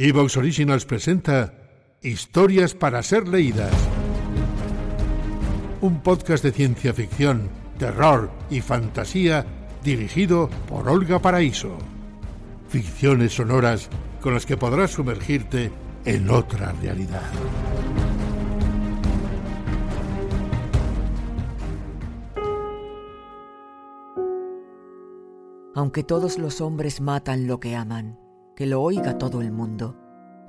Evox Originals presenta Historias para ser leídas. Un podcast de ciencia ficción, terror y fantasía dirigido por Olga Paraíso. Ficciones sonoras con las que podrás sumergirte en otra realidad. Aunque todos los hombres matan lo que aman, que lo oiga todo el mundo.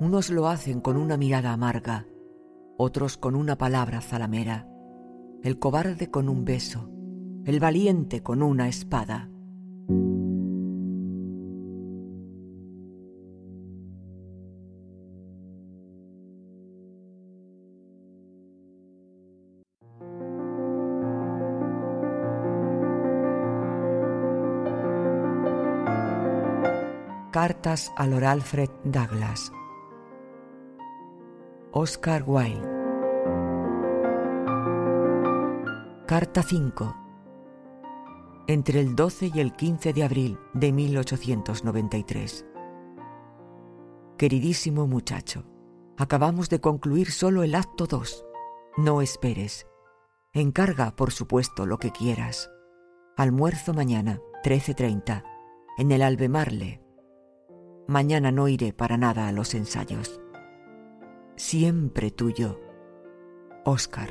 Unos lo hacen con una mirada amarga, otros con una palabra zalamera, el cobarde con un beso, el valiente con una espada. Cartas a Lord Alfred Douglas. Oscar Wilde. Carta 5. Entre el 12 y el 15 de abril de 1893. Queridísimo muchacho, acabamos de concluir solo el acto 2. No esperes. Encarga, por supuesto, lo que quieras. Almuerzo mañana, 13.30, en el Albemarle, Mañana no iré para nada a los ensayos. Siempre tuyo, Oscar.